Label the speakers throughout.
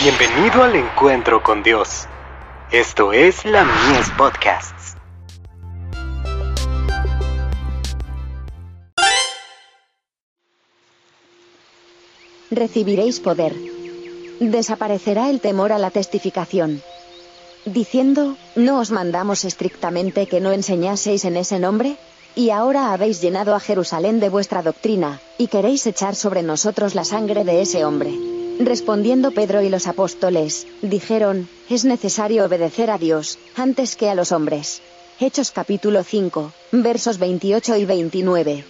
Speaker 1: Bienvenido al encuentro con Dios. Esto es la Mies Podcasts.
Speaker 2: Recibiréis poder. Desaparecerá el temor a la testificación. Diciendo, ¿no os mandamos estrictamente que no enseñaseis en ese nombre? Y ahora habéis llenado a Jerusalén de vuestra doctrina, y queréis echar sobre nosotros la sangre de ese hombre. Respondiendo Pedro y los apóstoles, dijeron, es necesario obedecer a Dios, antes que a los hombres. Hechos capítulo 5, versos 28 y 29.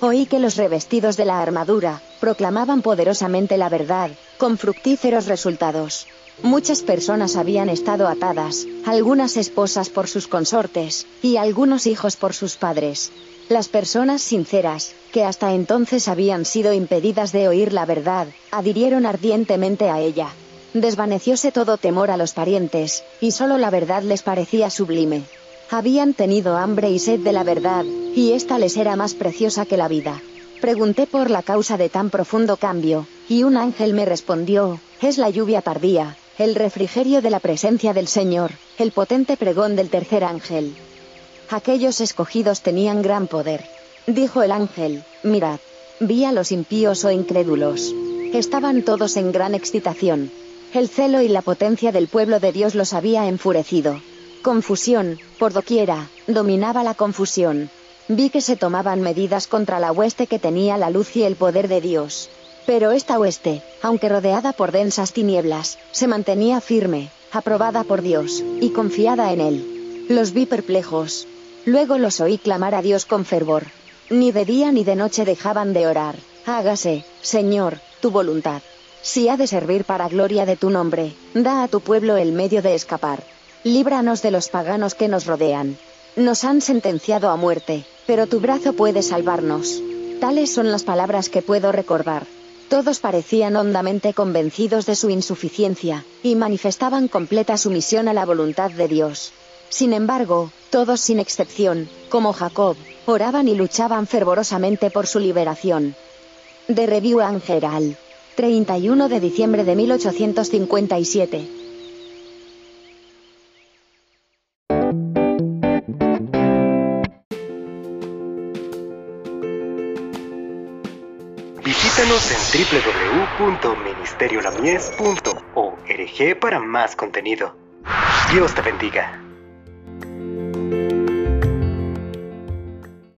Speaker 2: Oí que los revestidos de la armadura, proclamaban poderosamente la verdad, con fructíferos resultados. Muchas personas habían estado atadas, algunas esposas por sus consortes, y algunos hijos por sus padres. Las personas sinceras, que hasta entonces habían sido impedidas de oír la verdad, adhirieron ardientemente a ella. Desvanecióse todo temor a los parientes, y solo la verdad les parecía sublime. Habían tenido hambre y sed de la verdad, y ésta les era más preciosa que la vida. Pregunté por la causa de tan profundo cambio, y un ángel me respondió, es la lluvia tardía, el refrigerio de la presencia del Señor, el potente pregón del tercer ángel. Aquellos escogidos tenían gran poder. Dijo el ángel, mirad, vi a los impíos o incrédulos. Estaban todos en gran excitación. El celo y la potencia del pueblo de Dios los había enfurecido. Confusión, por doquiera, dominaba la confusión. Vi que se tomaban medidas contra la hueste que tenía la luz y el poder de Dios. Pero esta hueste, aunque rodeada por densas tinieblas, se mantenía firme, aprobada por Dios, y confiada en Él. Los vi perplejos, Luego los oí clamar a Dios con fervor. Ni de día ni de noche dejaban de orar. Hágase, Señor, tu voluntad. Si ha de servir para gloria de tu nombre, da a tu pueblo el medio de escapar. Líbranos de los paganos que nos rodean. Nos han sentenciado a muerte, pero tu brazo puede salvarnos. Tales son las palabras que puedo recordar. Todos parecían hondamente convencidos de su insuficiencia, y manifestaban completa sumisión a la voluntad de Dios. Sin embargo, todos sin excepción, como Jacob, oraban y luchaban fervorosamente por su liberación. De Review Angeral. 31 de diciembre de 1857.
Speaker 1: Visítanos en www.ministeriolamies.org para más contenido. Dios te bendiga.